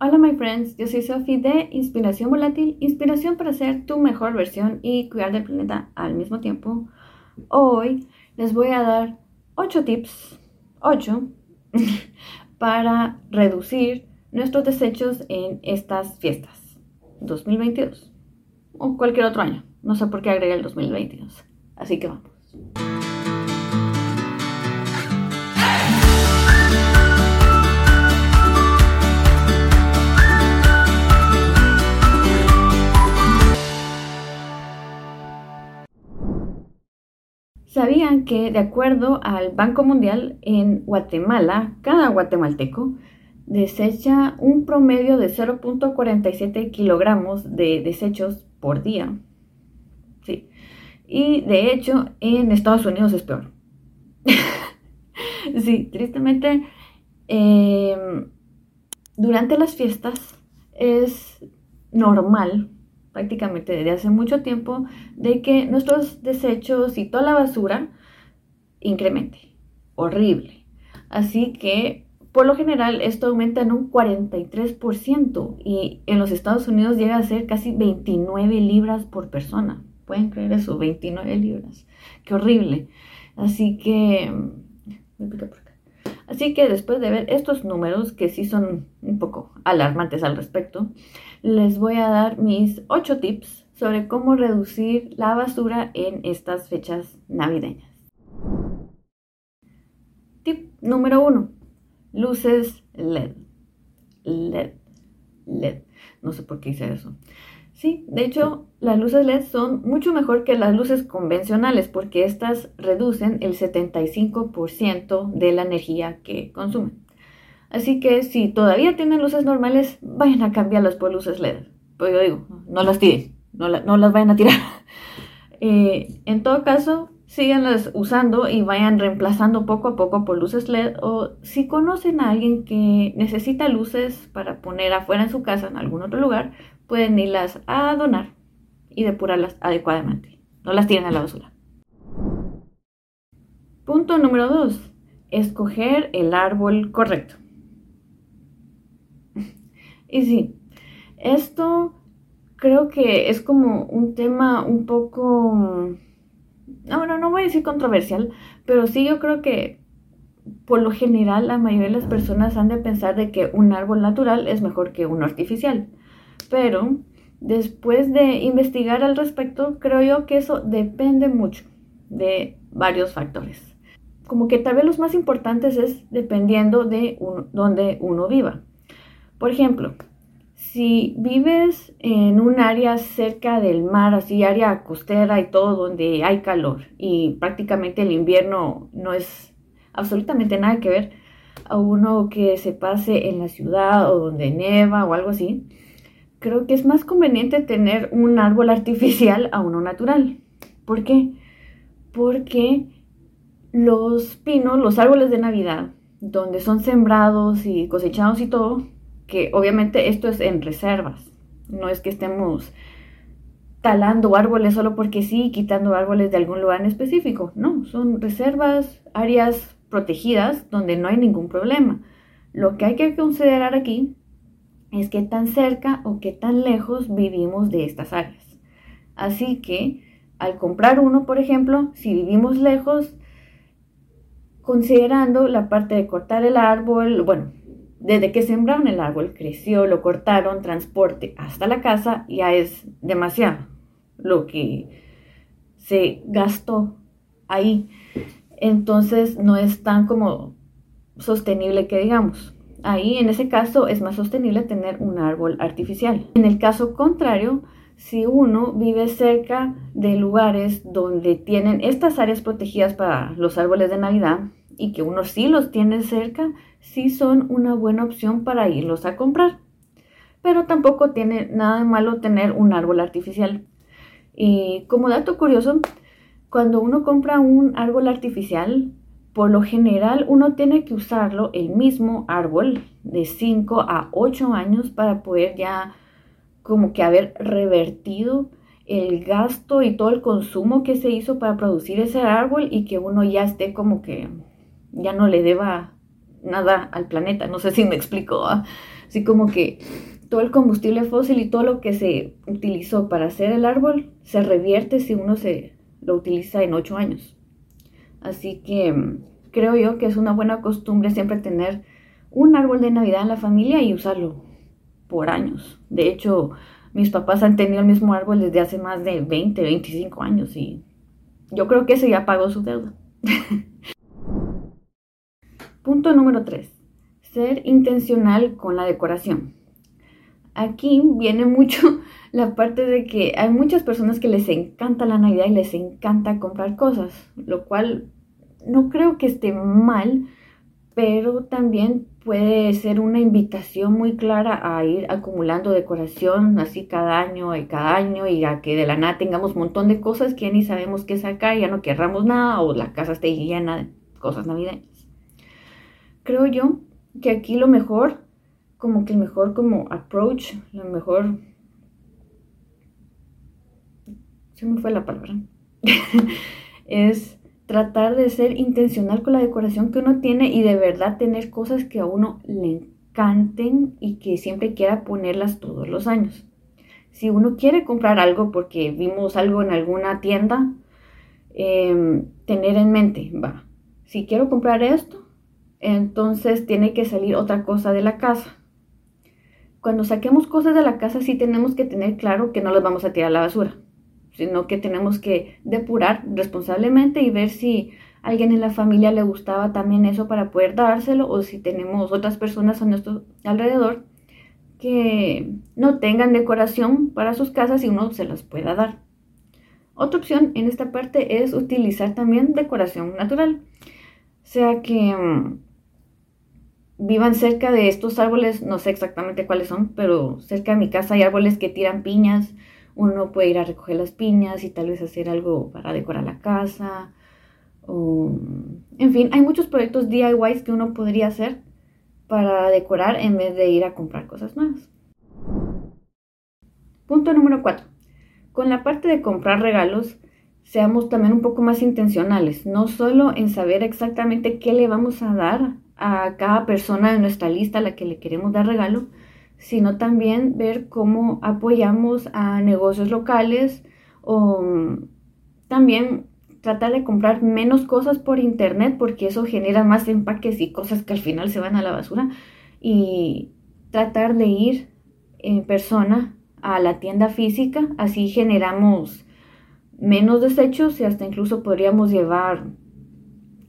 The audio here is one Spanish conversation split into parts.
Hola my friends, yo soy Sophie de Inspiración Volátil, inspiración para ser tu mejor versión y cuidar del planeta al mismo tiempo. Hoy les voy a dar 8 tips, 8, para reducir nuestros desechos en estas fiestas 2022 o cualquier otro año. No sé por qué agregué el 2022. Así que vamos. ¿Sabían que de acuerdo al Banco Mundial en Guatemala, cada guatemalteco desecha un promedio de 0.47 kilogramos de desechos por día? Sí. Y de hecho en Estados Unidos es peor. sí, tristemente em, durante las fiestas es normal prácticamente desde hace mucho tiempo de que nuestros desechos y toda la basura incremente. Horrible. Así que por lo general esto aumenta en un 43% y en los Estados Unidos llega a ser casi 29 libras por persona. ¿Pueden creer eso? 29 libras. Qué horrible. Así que... Así que después de ver estos números, que sí son un poco alarmantes al respecto, les voy a dar mis 8 tips sobre cómo reducir la basura en estas fechas navideñas. Tip número 1. Luces LED. LED. LED. No sé por qué hice eso. Sí, de hecho, las luces LED son mucho mejor que las luces convencionales porque estas reducen el 75% de la energía que consumen. Así que si todavía tienen luces normales, vayan a cambiarlas por luces LED. Pues yo digo, no las tiren, no, las vayan a tirar. Eh, en todo caso, síganlas usando y vayan reemplazando poco a poco por luces LED. O si conocen a alguien que necesita luces para poner afuera en su casa, en algún otro lugar, pueden irlas a donar y depurarlas adecuadamente. No las tiren a la basura. Punto número 2. Escoger el árbol correcto. Y sí, esto creo que es como un tema un poco, no, no, no voy a decir controversial, pero sí yo creo que por lo general la mayoría de las personas han de pensar de que un árbol natural es mejor que uno artificial. Pero después de investigar al respecto, creo yo que eso depende mucho de varios factores. Como que tal vez los más importantes es dependiendo de donde uno viva. Por ejemplo, si vives en un área cerca del mar, así área costera y todo, donde hay calor y prácticamente el invierno no es absolutamente nada que ver a uno que se pase en la ciudad o donde neva o algo así, creo que es más conveniente tener un árbol artificial a uno natural. ¿Por qué? Porque los pinos, los árboles de Navidad, donde son sembrados y cosechados y todo, que obviamente esto es en reservas, no es que estemos talando árboles solo porque sí, quitando árboles de algún lugar en específico, no, son reservas, áreas protegidas donde no hay ningún problema. Lo que hay que considerar aquí es qué tan cerca o qué tan lejos vivimos de estas áreas. Así que al comprar uno, por ejemplo, si vivimos lejos, considerando la parte de cortar el árbol, bueno, desde que sembraron el árbol, creció, lo cortaron, transporte hasta la casa, ya es demasiado lo que se gastó ahí. Entonces no es tan como sostenible que digamos. Ahí en ese caso es más sostenible tener un árbol artificial. En el caso contrario, si uno vive cerca de lugares donde tienen estas áreas protegidas para los árboles de Navidad y que uno sí los tiene cerca, sí son una buena opción para irlos a comprar. Pero tampoco tiene nada de malo tener un árbol artificial. Y como dato curioso, cuando uno compra un árbol artificial, por lo general uno tiene que usarlo, el mismo árbol, de 5 a 8 años para poder ya como que haber revertido el gasto y todo el consumo que se hizo para producir ese árbol y que uno ya esté como que ya no le deba nada al planeta. No sé si me explico. Así como que todo el combustible fósil y todo lo que se utilizó para hacer el árbol se revierte si uno se lo utiliza en ocho años. Así que mm, creo yo que es una buena costumbre siempre tener un árbol de Navidad en la familia y usarlo por años. De hecho, mis papás han tenido el mismo árbol desde hace más de 20, 25 años y yo creo que eso ya pagó su deuda. Punto número 3. Ser intencional con la decoración. Aquí viene mucho la parte de que hay muchas personas que les encanta la Navidad y les encanta comprar cosas, lo cual no creo que esté mal, pero también puede ser una invitación muy clara a ir acumulando decoración así cada año y cada año y a que de la nada tengamos un montón de cosas que ya ni sabemos qué sacar, ya no querramos nada o la casa esté llena de cosas navideñas. Creo yo que aquí lo mejor, como que el mejor como approach, lo mejor... Se me fue la palabra. es tratar de ser intencional con la decoración que uno tiene y de verdad tener cosas que a uno le encanten y que siempre quiera ponerlas todos los años. Si uno quiere comprar algo porque vimos algo en alguna tienda, em, tener en mente, va, si quiero comprar esto, entonces tiene que salir otra cosa de la casa. Cuando saquemos cosas de la casa sí tenemos que tener claro que no las vamos a tirar a la basura sino que tenemos que depurar responsablemente y ver si a alguien en la familia le gustaba también eso para poder dárselo o si tenemos otras personas a nuestro alrededor que no tengan decoración para sus casas y uno se las pueda dar. Otra opción en esta parte es utilizar también decoración natural, sea que mm, vivan cerca de estos árboles, no sé exactamente cuáles son, pero cerca de mi casa hay árboles que tiran piñas, uno puede ir a recoger las piñas y tal vez hacer algo para decorar la casa. en fin, hay muchos proyectos DIYs que uno podría hacer para decorar en vez de ir a comprar cosas nuevas. Punto número 4. Con la parte de comprar regalos, seamos también un poco más intencionales, no solo en saber exactamente qué le vamos a dar a cada persona de nuestra lista a la que le queremos dar regalo, sino también ver cómo apoyamos a negocios locales o mm, también tratar de comprar menos cosas por internet porque eso genera más empaques y cosas que al final se van a la basura y tratar de ir en persona a la tienda física, así generamos menos desechos y hasta incluso podríamos llevar,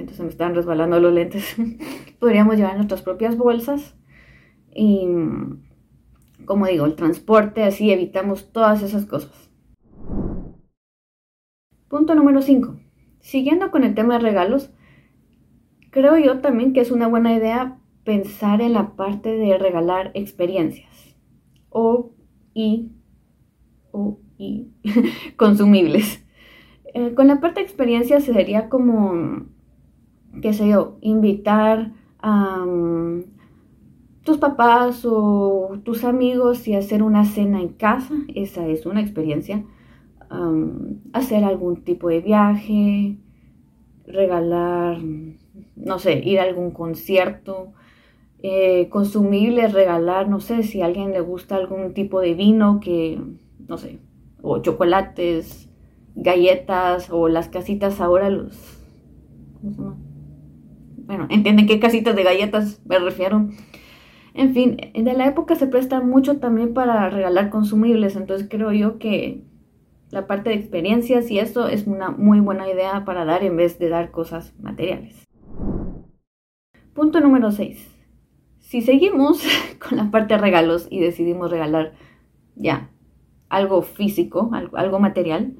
siento se me están resbalando los lentes, podríamos llevar nuestras propias bolsas y como digo, el transporte, así evitamos todas esas cosas. Punto número 5. Siguiendo con el tema de regalos, creo yo también que es una buena idea pensar en la parte de regalar experiencias o y, o, y consumibles. Eh, con la parte de experiencias sería como, qué sé yo, invitar a tus papás o tus amigos y hacer una cena en casa, esa es una experiencia. hacer algún tipo de viaje, regalar, no sé, ir a algún concierto, eh, regalar, no sé, si a alguien le gusta algún tipo de vino que, no sé, o chocolates, galletas o las casitas ahora, los... ¿Cómo se llama? Bueno, entienden qué casitas de galletas me refiero en fin, de la época se presta mucho también para regalar consumibles, entonces creo yo que la parte de experiencias y esto es una muy buena idea para dar en vez de dar cosas materiales. Punto número 6. Si seguimos con la parte de regalos y decidimos regalar ya algo físico, algo, material,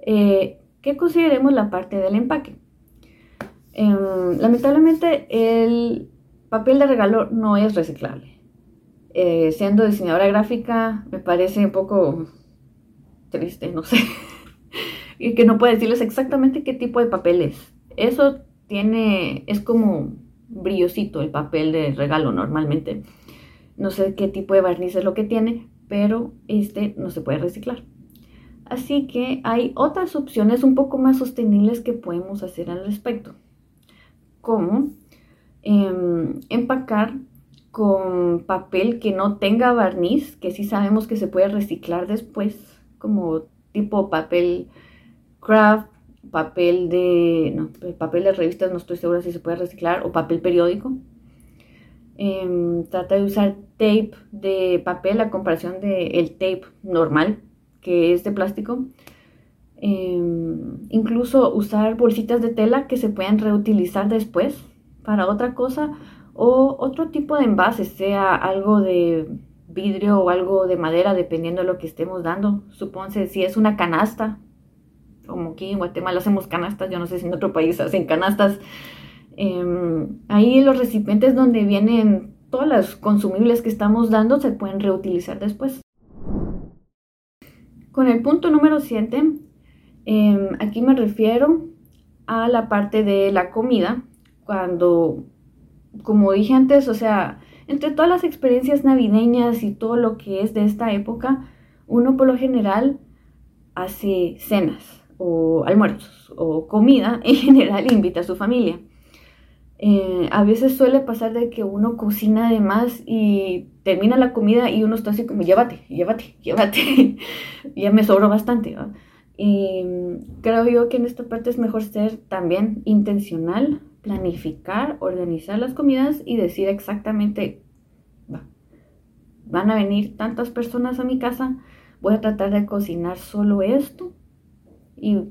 eh, ¿qué consideremos la parte del empaque? Em, lamentablemente el papel de regalo no es reciclable. Eh, siendo diseñadora gráfica, me parece un poco triste, no sé. y que no puedo decirles exactamente qué tipo de papel es. Eso tiene, es como brillosito el papel de regalo normalmente. No sé qué tipo de barniz es lo que tiene, pero este no se puede reciclar. Así que hay otras opciones un poco más sostenibles que podemos hacer al respecto. Como Em, empacar con papel que no tenga barniz, que sí sabemos que se puede reciclar después, como tipo papel craft, papel de, no, papel de revistas, no estoy segura si se puede reciclar, o papel periódico. Em, trata de usar tape de papel a comparación del tape normal, que es de plástico. Em, incluso usar bolsitas de tela que se puedan reutilizar después para otra cosa o otro tipo de envase, sea algo de vidrio o algo de madera, dependiendo de lo que estemos dando. Supónse si es una canasta, como aquí en Guatemala hacemos canastas, yo no sé si en otro país hacen canastas. Em, ahí los recipientes donde vienen todas las consumibles que estamos dando se pueden reutilizar después. Con el punto número 7, em, aquí me refiero a la parte de la comida, cuando, como dije antes, o sea, entre todas las experiencias navideñas y todo lo que es de esta época, uno por lo general hace cenas o almuerzos o comida en general invita a su familia. Eh, a veces suele pasar de que uno cocina de más y termina la comida y uno está así como, llévate, llévate, llévate. ya me sobró bastante. Y creo yo que en esta parte es mejor ser también intencional, planificar, organizar las comidas y decir exactamente, van a venir tantas personas a mi casa, voy a tratar de cocinar solo esto y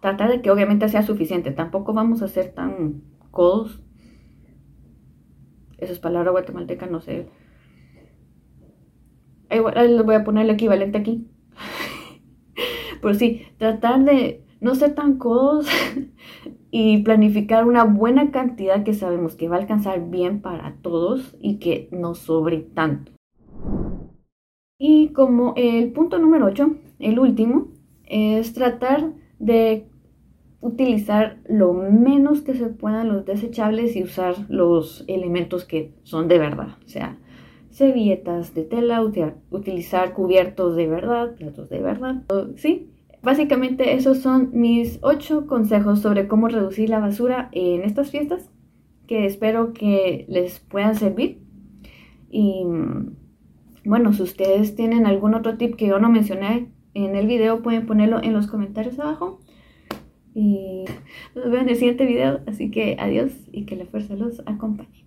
tratar de que obviamente sea suficiente. Tampoco vamos a ser tan codos. Esa es palabra guatemalteca, no sé. Les voy a poner el equivalente aquí. Por sí, tratar de no ser tan codos y planificar una buena cantidad que sabemos que va a alcanzar bien para todos y que no sobre tanto. Y como el punto número 8, el último, es tratar de utilizar lo menos que se puedan los desechables y usar los elementos que son de verdad. O sea, servilletas de tela, utilizar cubiertos de verdad, platos de verdad. Sí, básicamente esos son mis ocho consejos sobre cómo reducir la basura en estas fiestas que espero que les puedan servir. Y bueno, si ustedes tienen algún otro tip que yo no mencioné en el video pueden ponerlo en los comentarios abajo. Y nos vemos en el siguiente video. Así que adiós y que la fuerza los acompañe.